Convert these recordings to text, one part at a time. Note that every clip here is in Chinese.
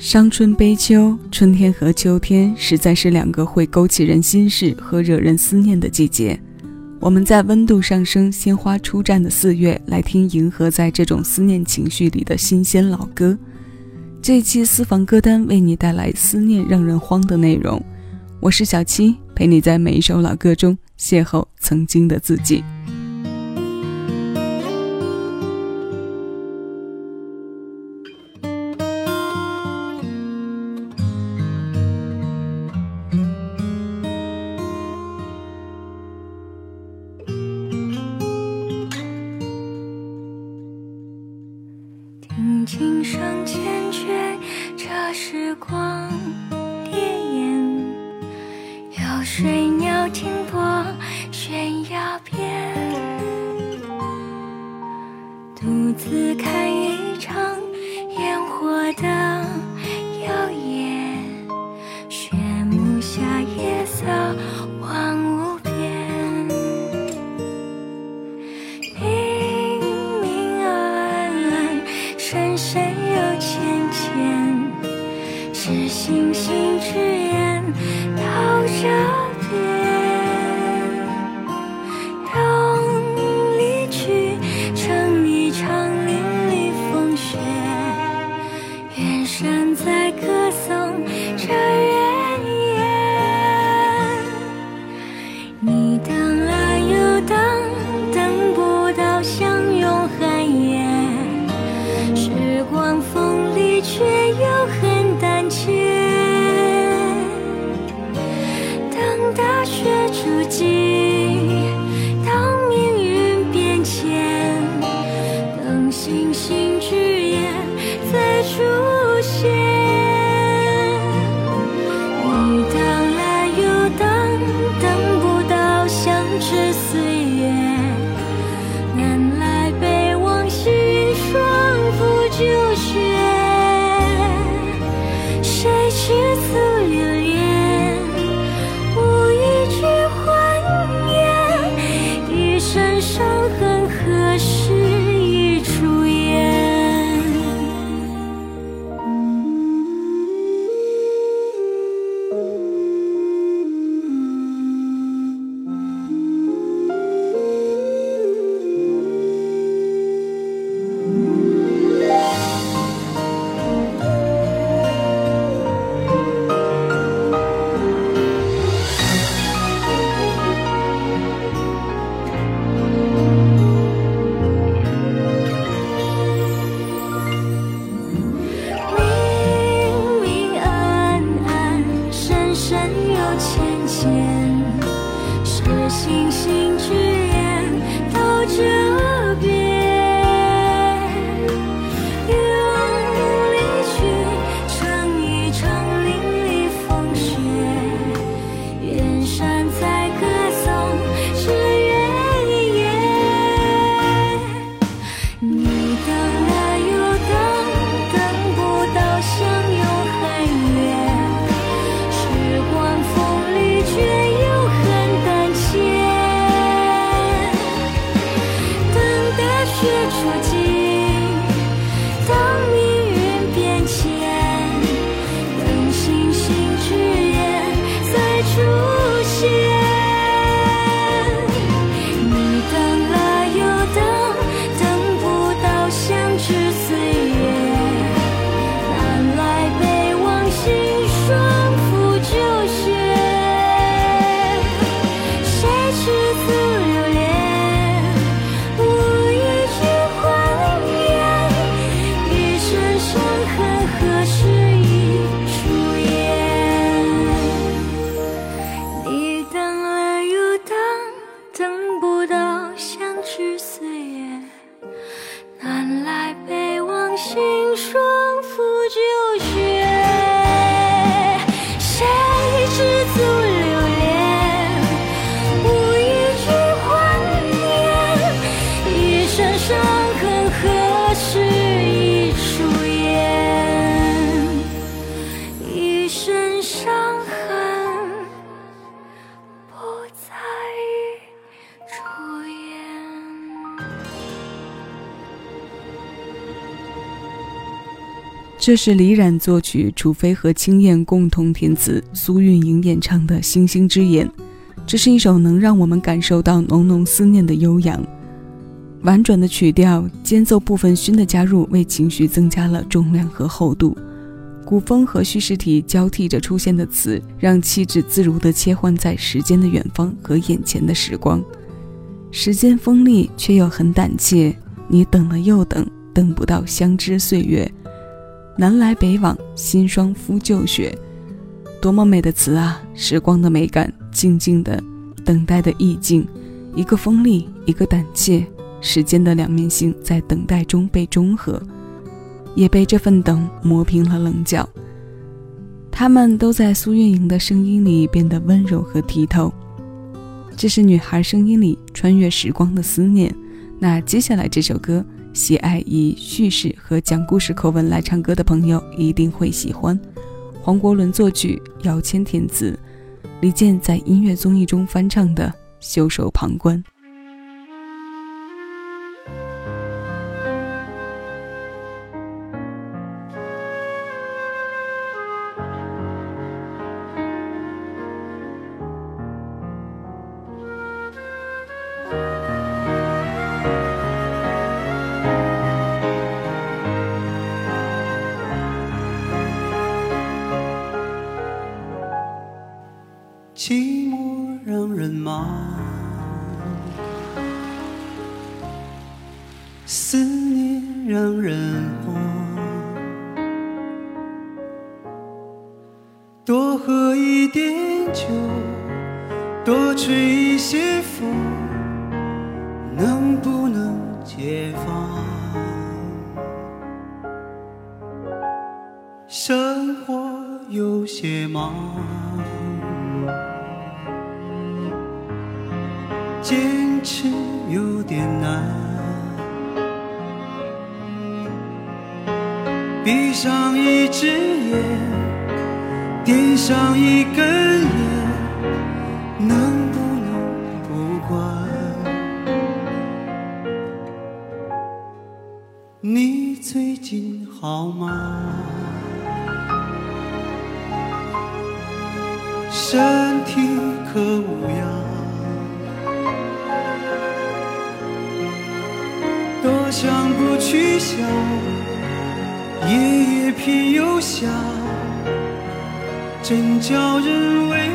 伤春悲秋，春天和秋天实在是两个会勾起人心事和惹人思念的季节。我们在温度上升、鲜花初绽的四月，来听银河在这种思念情绪里的新鲜老歌。这期私房歌单为你带来思念让人慌的内容。我是小七，陪你在每一首老歌中邂逅曾经的自己。琴声缱绻，这时光叠烟，有水鸟停泊悬崖边，独自看一场烟火的。这是李冉作曲，楚飞和青燕共同填词，苏运莹演唱的《星星之眼》。这是一首能让我们感受到浓浓思念的悠扬。婉转的曲调，间奏部分熏的加入，为情绪增加了重量和厚度。古风和叙事体交替着出现的词，让气质自如地切换在时间的远方和眼前的时光。时间锋利，却又很胆怯。你等了又等，等不到相知岁月。南来北往，新霜敷旧雪，多么美的词啊！时光的美感，静静的等待的意境，一个锋利，一个胆怯，时间的两面性在等待中被中和，也被这份等磨平了棱角。他们都在苏运莹的声音里变得温柔和剔透，这是女孩声音里穿越时光的思念。那接下来这首歌。喜爱以叙事和讲故事口吻来唱歌的朋友一定会喜欢。黄国伦作曲，姚谦填词，李健在音乐综艺中翻唱的《袖手旁观》。能不能解放？生活有些忙。坚持有点难，闭上一只眼，点上一根好吗？身体可无恙？多想不去想，夜夜偏又想，真叫人为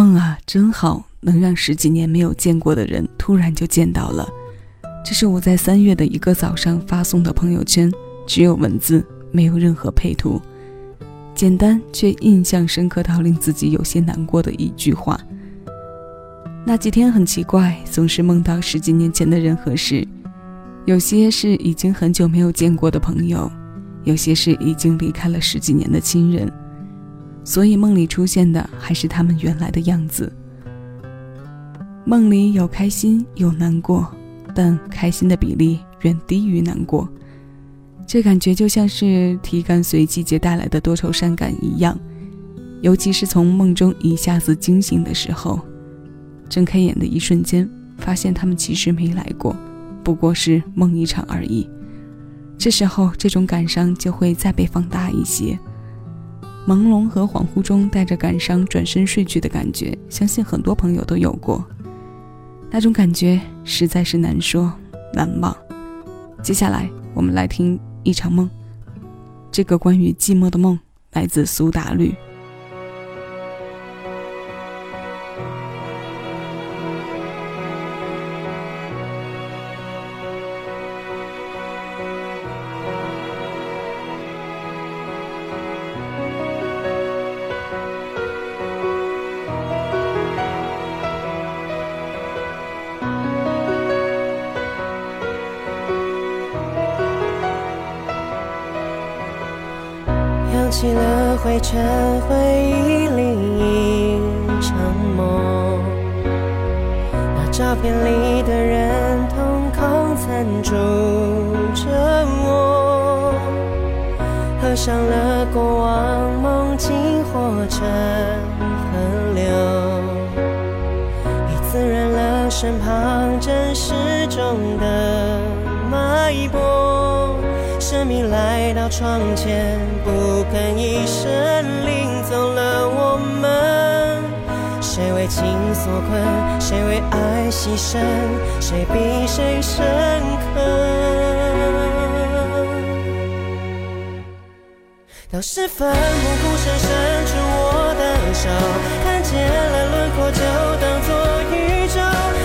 梦啊，真好，能让十几年没有见过的人突然就见到了。这是我在三月的一个早上发送的朋友圈，只有文字，没有任何配图，简单却印象深刻到令自己有些难过的一句话。那几天很奇怪，总是梦到十几年前的人和事，有些是已经很久没有见过的朋友，有些是已经离开了十几年的亲人。所以梦里出现的还是他们原来的样子。梦里有开心有难过，但开心的比例远低于难过。这感觉就像是体感随季节带来的多愁善感一样，尤其是从梦中一下子惊醒的时候，睁开眼的一瞬间，发现他们其实没来过，不过是梦一场而已。这时候，这种感伤就会再被放大一些。朦胧和恍惚中带着感伤，转身睡去的感觉，相信很多朋友都有过。那种感觉实在是难说难忘。接下来我们来听一场梦，这个关于寂寞的梦来自苏打绿。合上了过往，梦境化成河流，已滋润了身旁真实中的脉搏。生命来到窗前，不吭一声，领走了我们。谁为情所困？谁为爱牺牲？谁比谁深刻？当时奋不顾身伸出我的手，看见了轮廓就当作宇宙。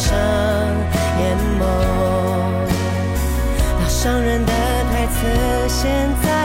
上眼眸。那伤人的台词现在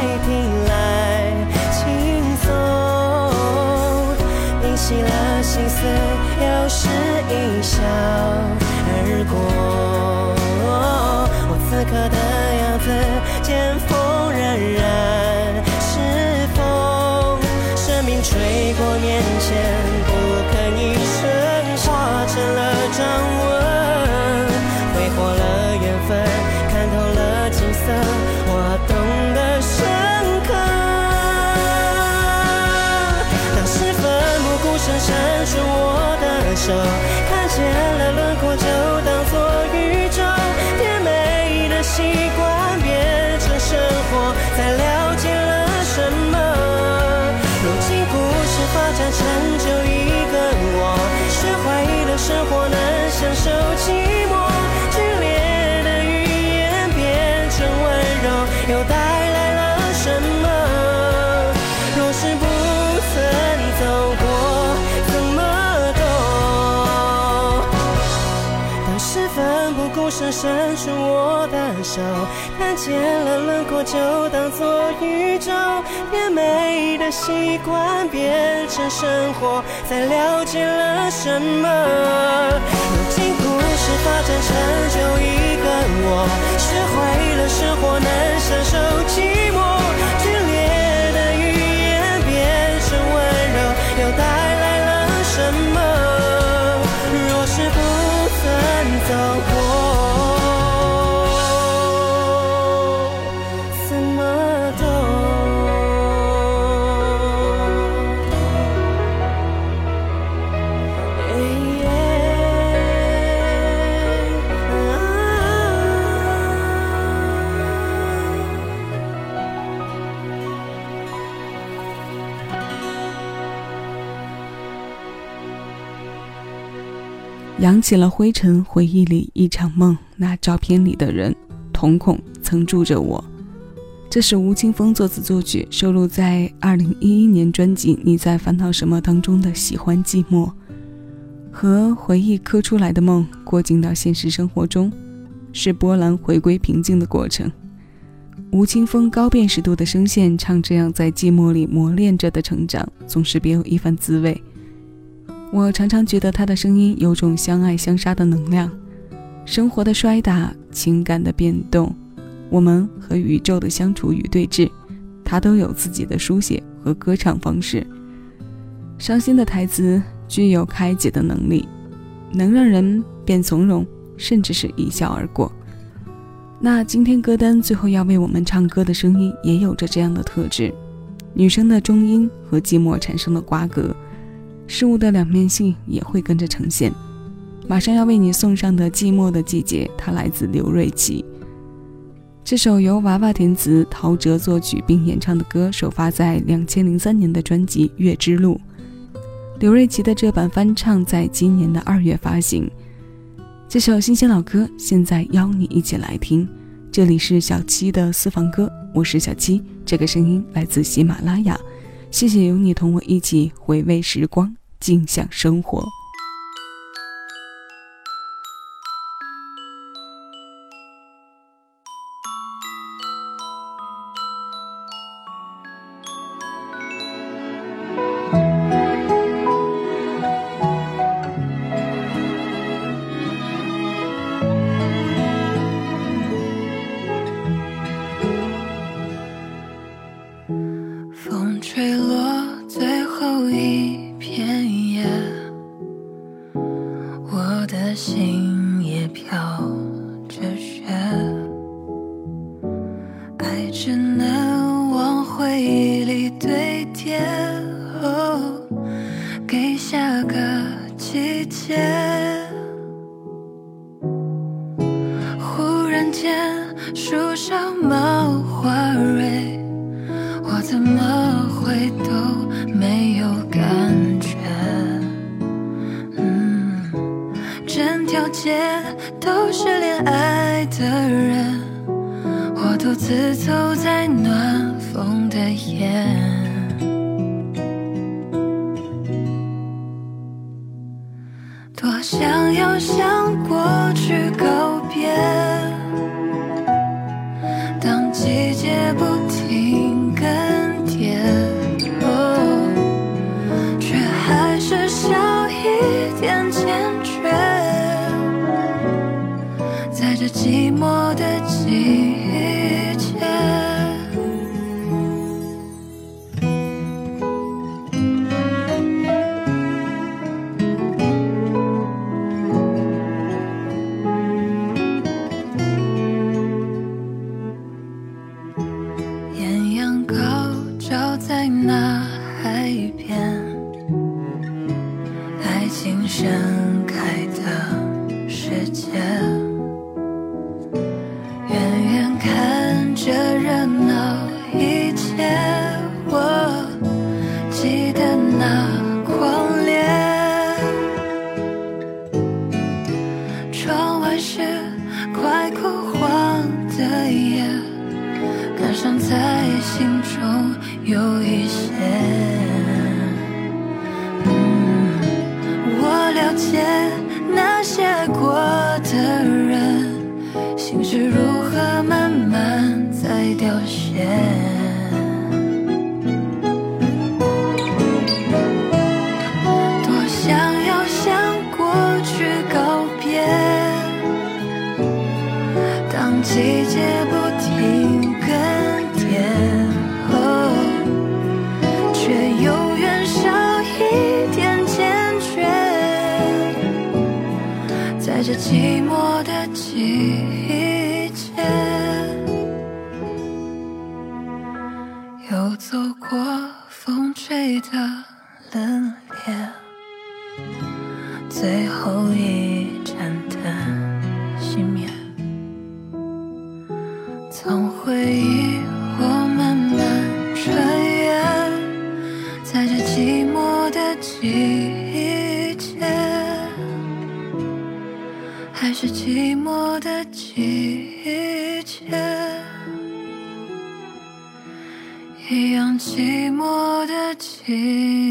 手，看见了伸出我的手，看见了轮廓就当做宇宙，甜美的习惯变成生活，才了解了什么。如今故事发展成就一个我，学会了生活，能享受寂寞，扬起了灰尘，回忆里一场梦。那照片里的人，瞳孔曾住着我。这是吴青峰作词作曲，收录在2011年专辑《你在烦恼什么》当中的《喜欢寂寞》，和回忆磕出来的梦过境到现实生活中，是波澜回归平静的过程。吴青峰高辨识度的声线，唱这样在寂寞里磨练着的成长，总是别有一番滋味。我常常觉得他的声音有种相爱相杀的能量，生活的摔打，情感的变动，我们和宇宙的相处与对峙，他都有自己的书写和歌唱方式。伤心的台词具有开解的能力，能让人变从容，甚至是一笑而过。那今天歌单最后要为我们唱歌的声音也有着这样的特质，女生的中音和寂寞产生的瓜葛。事物的两面性也会跟着呈现。马上要为你送上的《寂寞的季节》，它来自刘瑞琦。这首由娃娃填词、陶喆作曲并演唱的歌，首发在两千零三年的专辑《月之路》。刘瑞琦的这版翻唱在今年的二月发行。这首新鲜老歌，现在邀你一起来听。这里是小七的私房歌，我是小七，这个声音来自喜马拉雅。谢谢有你同我一起回味时光，尽享生活。love. 走在暖风的夜。多想要向过去告别，些那些过的人，心事如何慢慢在凋谢。的冷冽，最后一盏灯熄灭。从回忆我慢慢穿越，在这寂寞的季 take